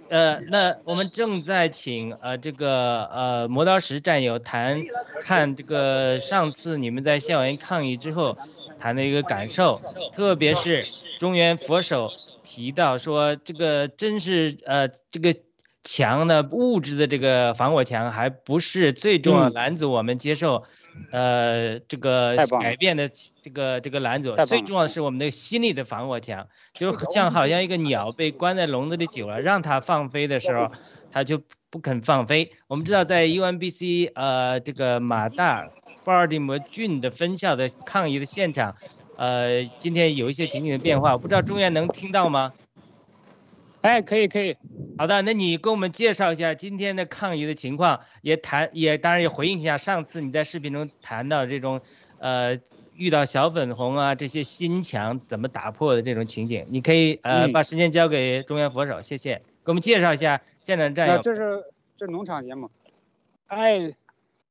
呃，那我们正在请呃这个呃磨刀石战友谈看这个上次你们在校园抗议之后。谈的一个感受，特别是中原佛手提到说，这个真是呃，这个墙呢物质的这个防火墙还不是最重要拦阻我们接受，呃，这个改变的这个这个拦阻，最重要的是我们的心理的防火墙，就像好像一个鸟被关在笼子里久了，让它放飞的时候，它就不肯放飞。我们知道在 UMBC 呃这个马大。巴尔的摩郡的分校的抗议的现场，呃，今天有一些情景的变化，我不知道中原能听到吗？哎，可以可以。好的，那你给我们介绍一下今天的抗疫的情况，也谈也当然也回应一下上次你在视频中谈到这种，呃，遇到小粉红啊这些心墙怎么打破的这种情景，你可以呃嗯把时间交给中原佛手，谢谢，给我们介绍一下现场战友。那这是这农场节目。哎，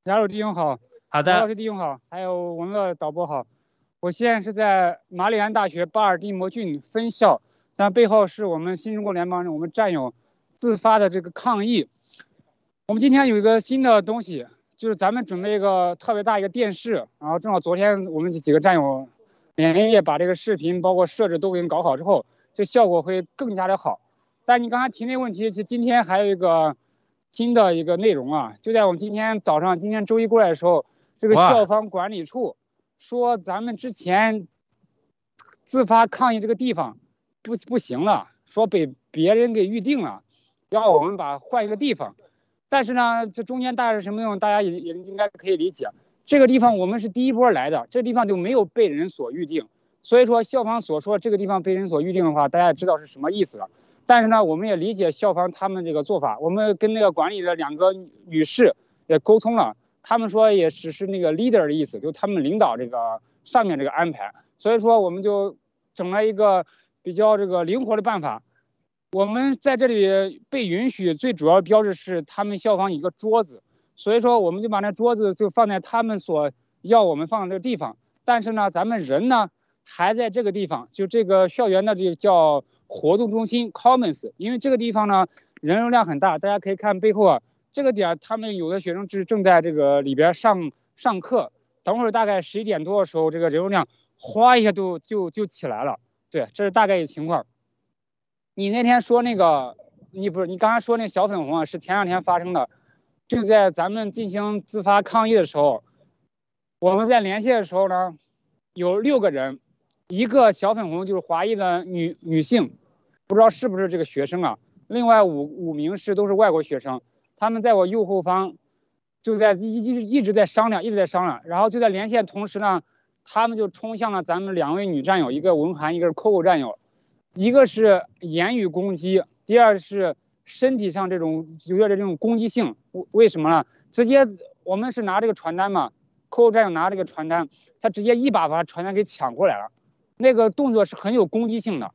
雅鲁弟兄好，好的老的，师弟兄好，还有我们的导播好。我现在是在马里兰大学巴尔的摩郡分校，那背后是我们新中国联邦人，我们战友自发的这个抗议。我们今天有一个新的东西，就是咱们准备一个特别大一个电视，然后正好昨天我们几个战友连夜把这个视频包括设置都给你搞好之后，这效果会更加的好。但你刚才提那个问题，其实今天还有一个新的一个内容啊，就在我们今天早上，今天周一过来的时候，这个校方管理处说咱们之前自发抗议这个地方不不行了，说被别人给预定了，要我们把换一个地方。但是呢，这中间大概是什么用，大家也也应该可以理解。这个地方我们是第一波来的，这地方就没有被人所预定，所以说校方所说这个地方被人所预定的话，大家也知道是什么意思了。但是呢，我们也理解校方他们这个做法，我们跟那个管理的两个女士也沟通了，他们说也只是那个 leader 的意思，就他们领导这个上面这个安排，所以说我们就整了一个比较这个灵活的办法。我们在这里被允许，最主要标志是他们校方一个桌子，所以说我们就把那桌子就放在他们所要我们放的这个地方。但是呢，咱们人呢还在这个地方，就这个校园的这个叫活动中心 Commons，因为这个地方呢人流量很大，大家可以看背后啊，这个点他们有的学生是正在这个里边上上课，等会儿大概十一点多的时候，这个人流量哗一下就就就起来了。对，这是大概一情况。你那天说那个，你不是你刚才说那小粉红啊，是前两天发生的，就在咱们进行自发抗议的时候，我们在联系的时候呢，有六个人，一个小粉红就是华裔的女女性，不知道是不是这个学生啊，另外五五名是都是外国学生，他们在我右后方，就在一一一直在商量，一直在商量，然后就在连线同时呢，他们就冲向了咱们两位女战友，一个文涵，一个是 Coco 战友。一个是言语攻击，第二是身体上这种有点这种攻击性。为什么呢？直接我们是拿这个传单嘛，扣战友拿这个传单，他直接一把把传单给抢过来了，那个动作是很有攻击性的。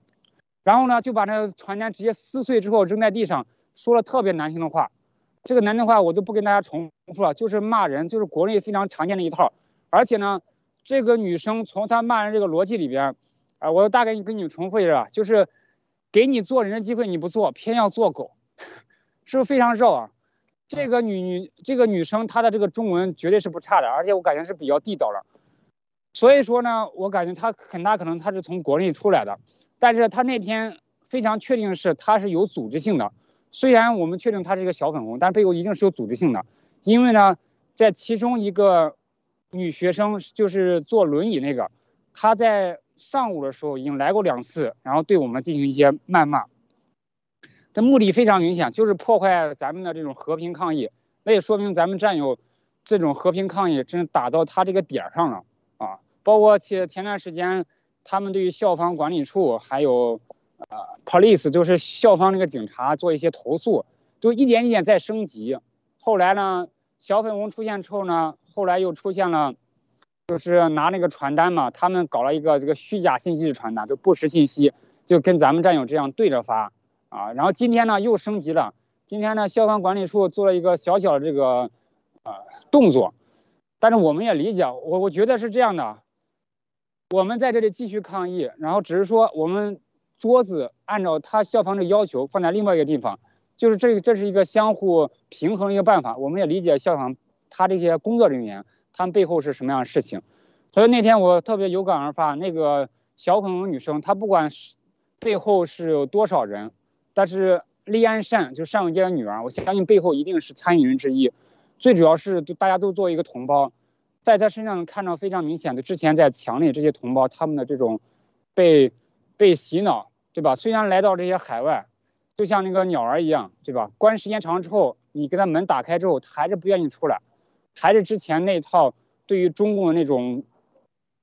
然后呢，就把那个传单直接撕碎之后扔在地上，说了特别难听的话。这个难听话我就不跟大家重复了，就是骂人，就是国内非常常见的一套。而且呢，这个女生从她骂人这个逻辑里边。啊，我大概跟你们重复一下，就是给你做人的机会你不做，偏要做狗，是不是非常绕啊？这个女女这个女生她的这个中文绝对是不差的，而且我感觉是比较地道了。所以说呢，我感觉她很大可能她是从国内出来的，但是她那天非常确定是她是有组织性的。虽然我们确定她是一个小粉红，但背后一定是有组织性的，因为呢，在其中一个女学生就是坐轮椅那个，她在。上午的时候已经来过两次，然后对我们进行一些谩骂，的目的非常明显，就是破坏咱们的这种和平抗议。那也说明咱们战友这种和平抗议真打到他这个点儿上了啊！包括前前段时间，他们对于校方管理处还有呃 police，就是校方那个警察做一些投诉，就一点一点在升级。后来呢，小粉红出现之后呢，后来又出现了。就是拿那个传单嘛，他们搞了一个这个虚假信息的传单，就不实信息，就跟咱们战友这样对着发啊。然后今天呢又升级了，今天呢消防管理处做了一个小小的这个呃动作，但是我们也理解，我我觉得是这样的，我们在这里继续抗议，然后只是说我们桌子按照他消防的要求放在另外一个地方，就是这这是一个相互平衡的一个办法，我们也理解消防他这些工作人员。他们背后是什么样的事情？所以那天我特别有感而发，那个小恐龙女生，她不管是背后是有多少人，但是利安善就单永杰的女儿，我相信背后一定是参与人之一。最主要是大家都作为一个同胞，在她身上能看到非常明显的，之前在墙内这些同胞他们的这种被被洗脑，对吧？虽然来到这些海外，就像那个鸟儿一样，对吧？关时间长之后，你给他门打开之后，它还是不愿意出来。还是之前那套对于中共的那种、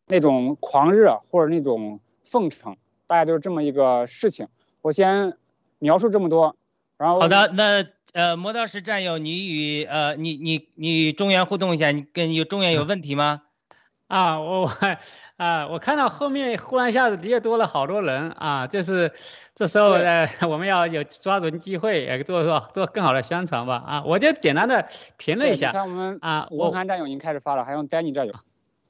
那种狂热或者那种奉承，大概就是这么一个事情。我先描述这么多，然后好的，那呃，磨刀石战友，你与呃，你你你与中原互动一下，你跟有中原有问题吗？啊，我我 啊，我看到后面忽然一下子的确多了好多人啊，就是这时候呃，我们要有抓准机会，也做做做更好的宣传吧啊，我就简单的评论一下。看我们啊，武汉战友已经开始发了，还有丹尼战友。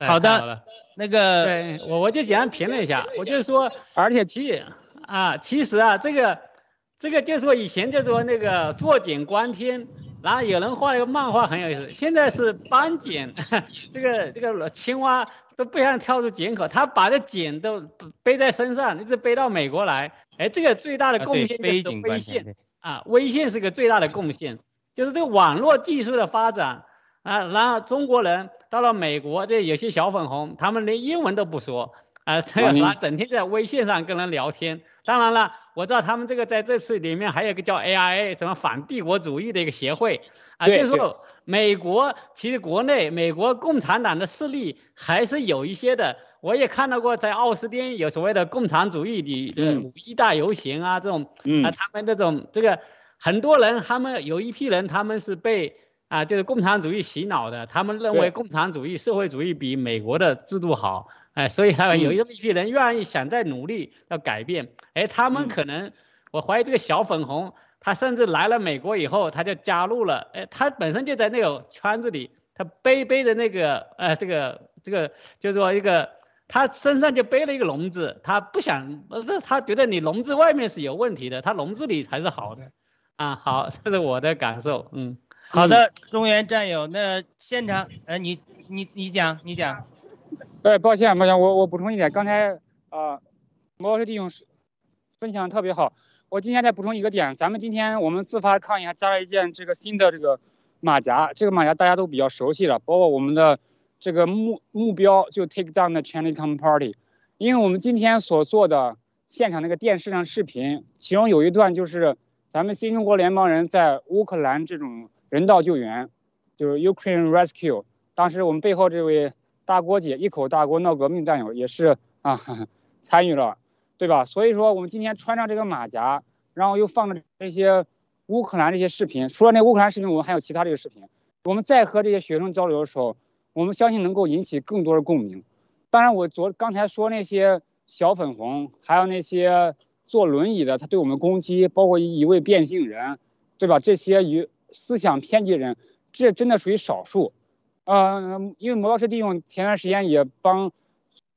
好的，那个对我我就简单评论一下，我就说，而且其啊，其实啊，这个这个就是说以前就说那个坐井观天。然后有人画一个漫画很有意思，现在是斑井，这个这个青蛙都不想跳出井口，他把这井都背在身上，一直背到美国来。哎，这个最大的贡献就是微信啊，微信是个最大的贡献，就是这个网络技术的发展啊。然后中国人到了美国，这有些小粉红，他们连英文都不说。啊，这个他整天在微信上跟人聊天。当然了，我知道他们这个在这次里面还有个叫 AIA 什么反帝国主义的一个协会啊，就是说美国其实国内美国共产党的势力还是有一些的。我也看到过在奥斯汀有所谓的共产主义的五一大游行啊，这种啊，他们这种这个很多人，他们有一批人他们是被啊就是共产主义洗脑的，他们认为共产主义社会主义比美国的制度好。哎，所以他们有这么一批人愿意想再努力要改变，哎，他们可能，我怀疑这个小粉红，他甚至来了美国以后，他就加入了，哎，他本身就在那个圈子里，他背背的那个，呃，这个这个就是说一个，他身上就背了一个笼子，他不想，不是他觉得你笼子外面是有问题的，他笼子里才是好的，啊，好，这是我的感受，嗯，好的，中原战友，那现场，呃，你你你讲，你讲。对，抱歉，抱歉，我我补充一点，刚才啊，摩老师弟兄分享特别好，我今天再补充一个点，咱们今天我们自发抗议还加了一件这个新的这个马甲，这个马甲大家都比较熟悉了，包括我们的这个目目标就 take down the Chinese Communist Party，因为我们今天所做的现场那个电视上视频，其中有一段就是咱们新中国联邦人在乌克兰这种人道救援，就是 Ukraine Rescue，当时我们背后这位。大锅姐一口大锅闹革命战友也是啊，参与了，对吧？所以说我们今天穿上这个马甲，然后又放了这些乌克兰这些视频，除了那乌克兰视频，我们还有其他这个视频。我们在和这些学生交流的时候，我们相信能够引起更多的共鸣。当然，我昨刚才说那些小粉红，还有那些坐轮椅的，他对我们攻击，包括一位变性人，对吧？这些与思想偏激人，这真的属于少数。呃，因为魔老师弟兄前段时间也帮，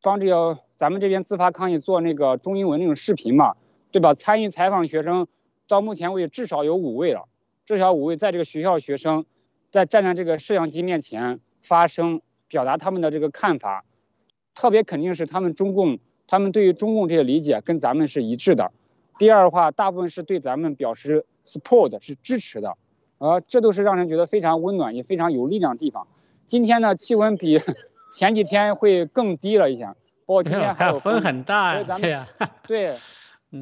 帮这个咱们这边自发抗议做那个中英文那种视频嘛，对吧？参与采访学生，到目前为止至少有五位了，至少五位在这个学校学生，在站在这个摄像机面前发声，表达他们的这个看法，特别肯定是他们中共，他们对于中共这些理解跟咱们是一致的。第二的话，大部分是对咱们表示 support 是支持的，呃，这都是让人觉得非常温暖也非常有力量的地方。今天呢，气温比 前几天会更低了一些，包括今天还有风很大呀，对呀，对，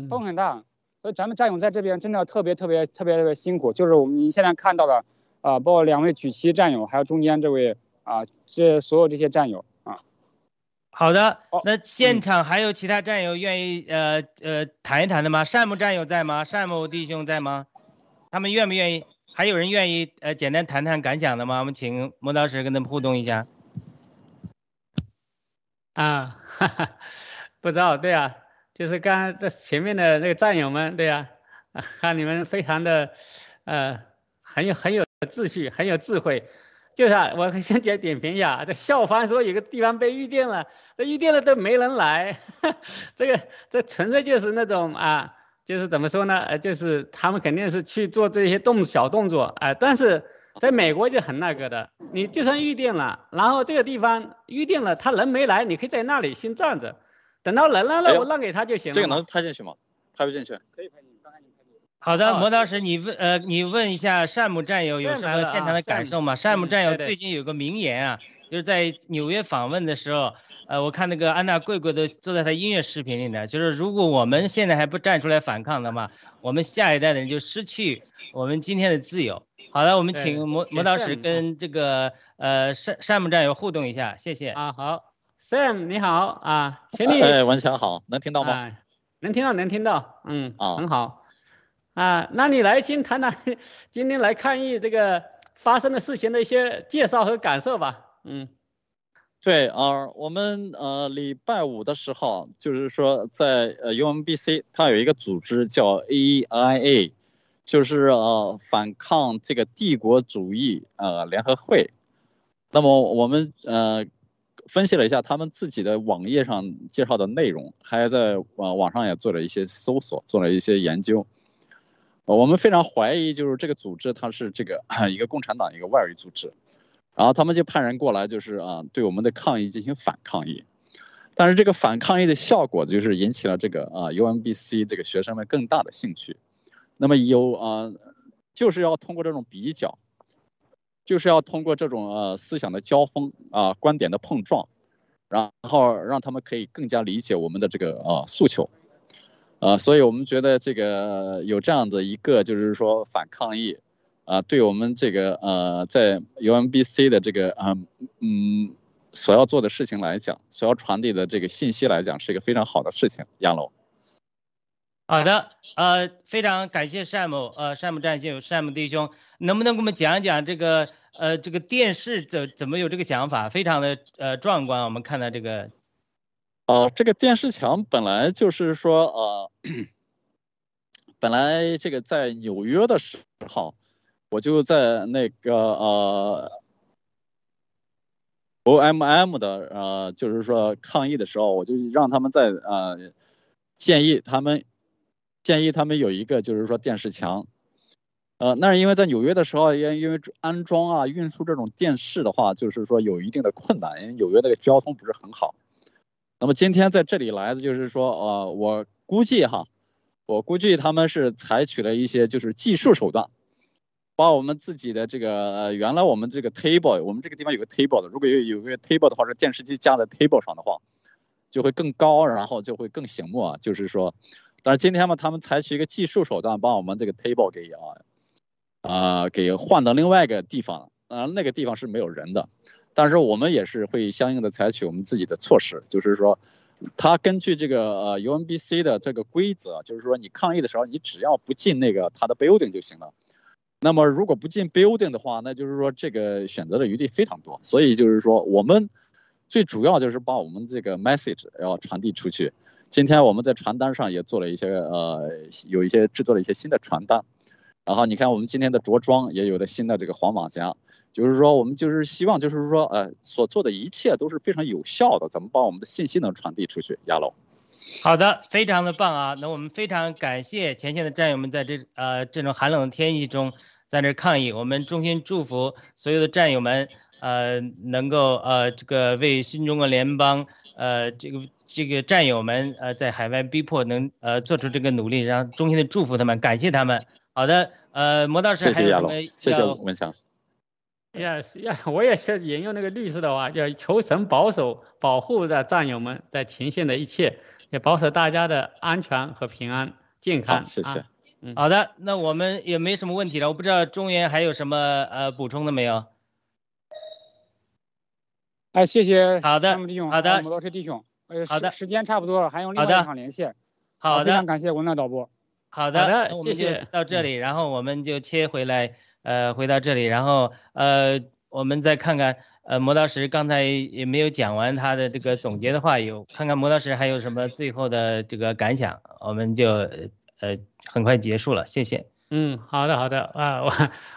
风很大，所以咱们战友在这边真的特别特别特别特别辛苦。就是我们你现在看到的，啊，包括两位举旗战友，还有中间这位啊，这所有这些战友啊。好的，那现场还有其他战友愿意呃呃谈一谈的吗？善木战友在吗？善木弟兄在吗？他们愿不愿意？还有人愿意呃简单谈谈感想的吗？我们请磨刀石跟他们互动一下。啊，哈哈，不知道，对啊，就是刚刚在前面的那个战友们，对啊，看你们非常的呃很有很有秩序，很有智慧。就是啊，我先点点评一下，这校方说有个地方被预定了，那预定了都没人来，这个这纯粹就是那种啊。就是怎么说呢？呃，就是他们肯定是去做这些动小动作，哎，但是在美国就很那个的，你就算预定了，然后这个地方预定了，他人没来，你可以在那里先站着，等到人来了，我让给他就行了。这个能拍进去吗？拍不进去。可以拍进去，刚才你拍进去。好的，磨刀石，你问呃，你问一下山姆战友有什么现场的感受吗？山姆战友最近有个名言啊，就是在纽约访问的时候。呃，我看那个安娜贵贵都坐在她音乐视频里呢，就是如果我们现在还不站出来反抗的话，我们下一代的人就失去我们今天的自由。好的，我们请魔魔导师跟这个呃山山姆战友互动一下，谢谢啊。好，Sam 你好啊，请你。哎，文强好，能听到吗？能听到，能听到，嗯，啊，很好。啊，那你来先谈谈今天来抗议这个发生的事情的一些介绍和感受吧，嗯。对啊，我们呃礼拜五的时候，就是说在呃 UMBC，它有一个组织叫 AIA，就是呃反抗这个帝国主义呃联合会。那么我们呃分析了一下他们自己的网页上介绍的内容，还在网网上也做了一些搜索，做了一些研究。我们非常怀疑，就是这个组织它是这个 一个共产党一个外围组织。然后他们就派人过来，就是啊，对我们的抗议进行反抗议，但是这个反抗议的效果就是引起了这个啊 UMBC 这个学生们更大的兴趣。那么有啊，就是要通过这种比较，就是要通过这种呃思想的交锋啊，观点的碰撞，然后让他们可以更加理解我们的这个啊诉求，啊，所以我们觉得这个有这样的一个就是说反抗议。啊，对我们这个呃，在 UMBC 的这个嗯嗯所要做的事情来讲，所要传递的这个信息来讲，是一个非常好的事情。杨楼，好的，呃，非常感谢山姆，呃，山姆战友，山姆弟兄，能不能给我们讲一讲这个呃这个电视怎怎么有这个想法？非常的呃壮观，我们看到这个，哦，这个电视墙本来就是说呃，本来这个在纽约的时候。我就在那个呃，O M M 的呃，就是说抗议的时候，我就让他们在呃建议他们建议他们有一个就是说电视墙，呃，那是因为在纽约的时候，因因为安装啊、运输这种电视的话，就是说有一定的困难，因为纽约那个交通不是很好。那么今天在这里来的就是说，呃，我估计哈，我估计他们是采取了一些就是技术手段。把我们自己的这个呃，原来我们这个 table，我们这个地方有个 table 的，如果有有个 table 的话，是电视机架在 table 上的话，就会更高，然后就会更醒目啊。就是说，但是今天嘛，他们采取一个技术手段，把我们这个 table 给啊啊给换到另外一个地方，啊那个地方是没有人的，但是我们也是会相应的采取我们自己的措施，就是说，他根据这个呃 UMBC 的这个规则，就是说你抗议的时候，你只要不进那个他的 building 就行了。那么如果不进 building 的话，那就是说这个选择的余地非常多。所以就是说，我们最主要就是把我们这个 message 要传递出去。今天我们在传单上也做了一些呃，有一些制作了一些新的传单。然后你看我们今天的着装也有了新的这个黄马甲，就是说我们就是希望就是说呃所做的一切都是非常有效的，怎么把我们的信息能传递出去？亚楼。好的，非常的棒啊！那我们非常感谢前线的战友们在这呃这种寒冷的天气中在这抗议。我们衷心祝福所有的战友们，呃，能够呃这个为新中国联邦呃这个这个战友们呃在海外逼迫能呃做出这个努力，然后衷心的祝福他们，感谢他们。好的，呃，魔道士还有什么？谢谢文强。呀呀，我也是引用那个律师的话，叫求神保守保护着战友们在前线的一切。也保守大家的安全和平安健康。谢谢。嗯，好的，那我们也没什么问题了。我不知道中原还有什么呃补充的没有？哎，谢谢。好的，弟兄。好的，摩罗士弟兄。呃，好的，时间差不多了，还有另外一场连线。好的。非常感谢文娜导播。好的，谢谢。到这里，然后我们就切回来，呃，回到这里，然后呃，我们再看看。呃，磨刀石刚才也没有讲完他的这个总结的话，有看看磨刀石还有什么最后的这个感想，我们就呃很快结束了，谢谢。嗯，好的好的啊，我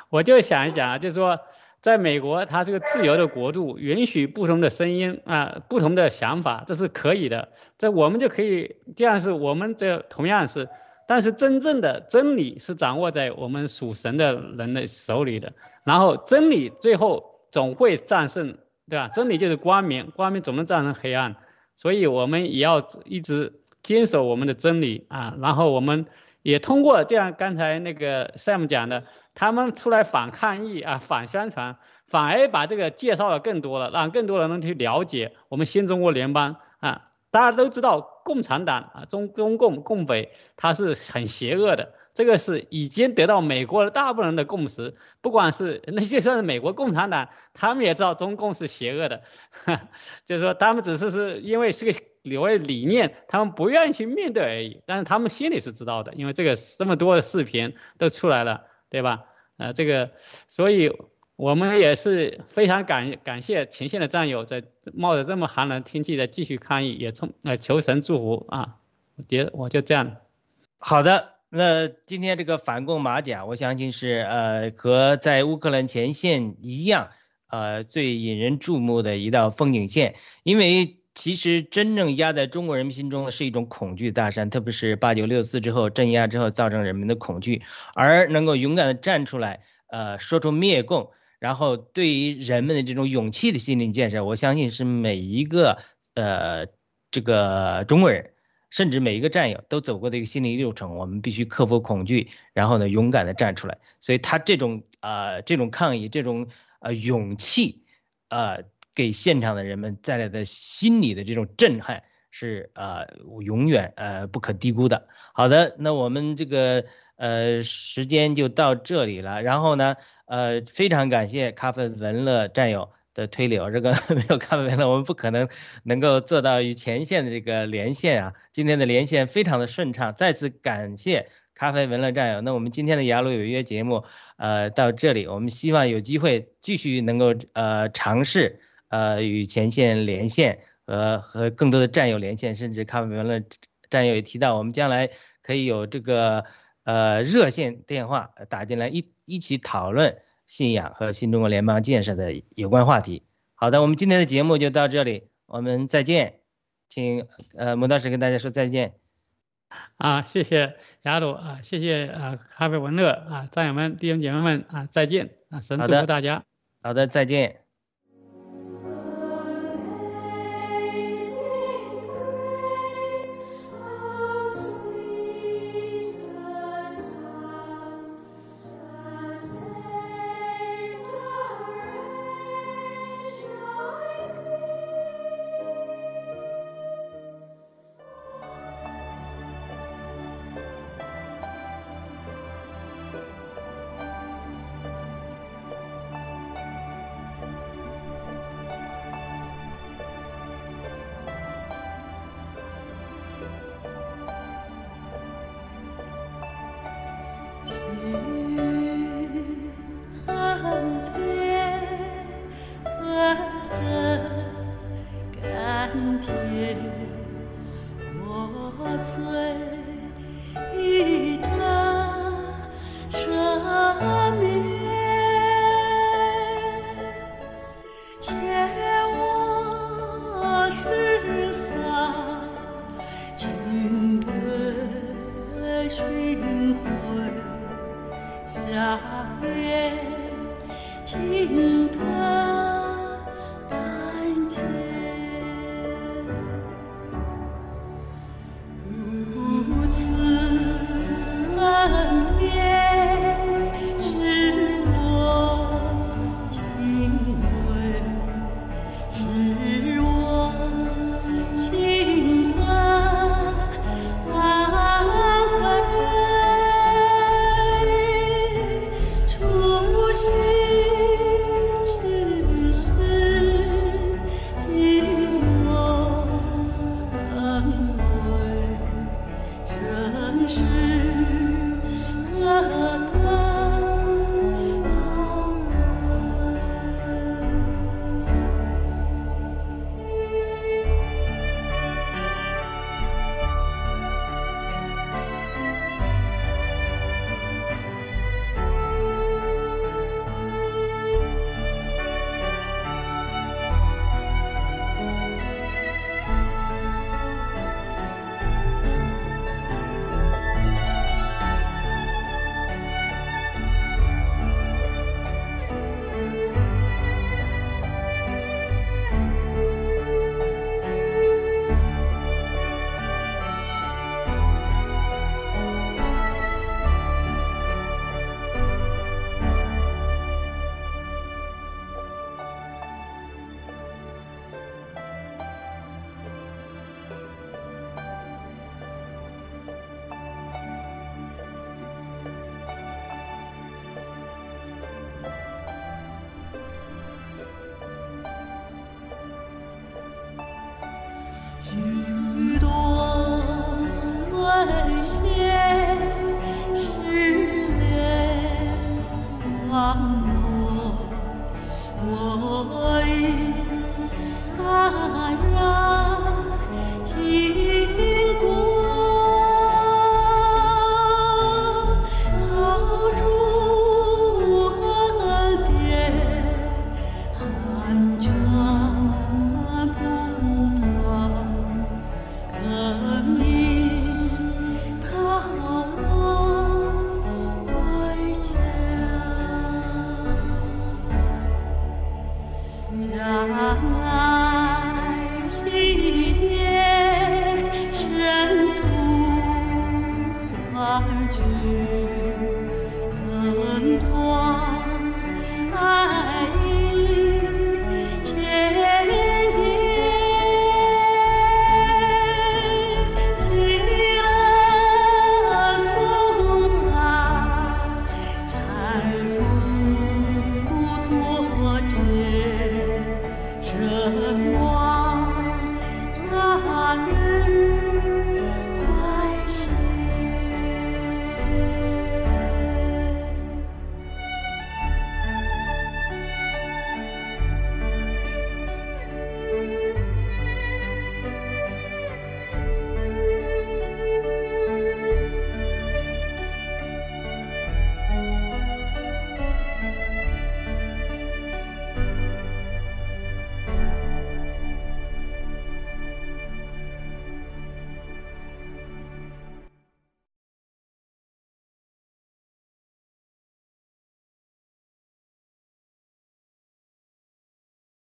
我就想一想啊，就是说，在美国，它是个自由的国度，允许不同的声音啊，不同的想法，这是可以的。这我们就可以这样是，我们这同样是，但是真正的真理是掌握在我们属神的人的手里的，然后真理最后。总会战胜，对吧？真理就是光明，光明总能战胜黑暗，所以我们也要一直坚守我们的真理啊。然后我们也通过这样刚才那个 Sam 讲的，他们出来反抗议啊，反宣传，反而把这个介绍的更多了，让更多人能去了解我们新中国联邦啊。大家都知道，共产党啊，中中共共匪，他是很邪恶的。这个是已经得到美国的大部分人的共识，不管是那些算是美国共产党，他们也知道中共是邪恶的，就是说他们只是是因为是个所谓理念，他们不愿意去面对而已。但是他们心里是知道的，因为这个这么多的视频都出来了，对吧？呃，这个，所以我们也是非常感感谢前线的战友在冒着这么寒冷天气的继续抗疫，也冲呃求神祝福啊！我觉得我就这样。好的，那今天这个反共马甲，我相信是呃和在乌克兰前线一样，呃最引人注目的一道风景线，因为。其实真正压在中国人民心中的是一种恐惧大山，特别是八九六四之后镇压之后，造成人们的恐惧，而能够勇敢的站出来，呃，说出灭共，然后对于人们的这种勇气的心理建设，我相信是每一个呃这个中国人，甚至每一个战友都走过的一个心理历程。我们必须克服恐惧，然后呢，勇敢的站出来。所以他这种呃这种抗议，这种呃勇气，呃。给现场的人们带来的心理的这种震撼是呃永远呃不可低估的。好的，那我们这个呃时间就到这里了。然后呢，呃非常感谢咖啡文乐战友的推流，这个 没有咖啡文乐，我们不可能能够做到与前线的这个连线啊。今天的连线非常的顺畅，再次感谢咖啡文乐战友。那我们今天的雅鲁有约节目呃到这里，我们希望有机会继续能够呃尝试。呃，与前线连线，和和更多的战友连线，甚至咖啡文乐战友也提到，我们将来可以有这个呃热线电话打进来，一一起讨论信仰和新中国联邦建设的有关话题。好的，我们今天的节目就到这里，我们再见，请呃穆大师跟大家说再见。啊，谢谢雅鲁啊，谢谢啊咖啡文乐啊战友们弟兄姐妹们啊，再见啊，神祝福大家。好的，再见。一朵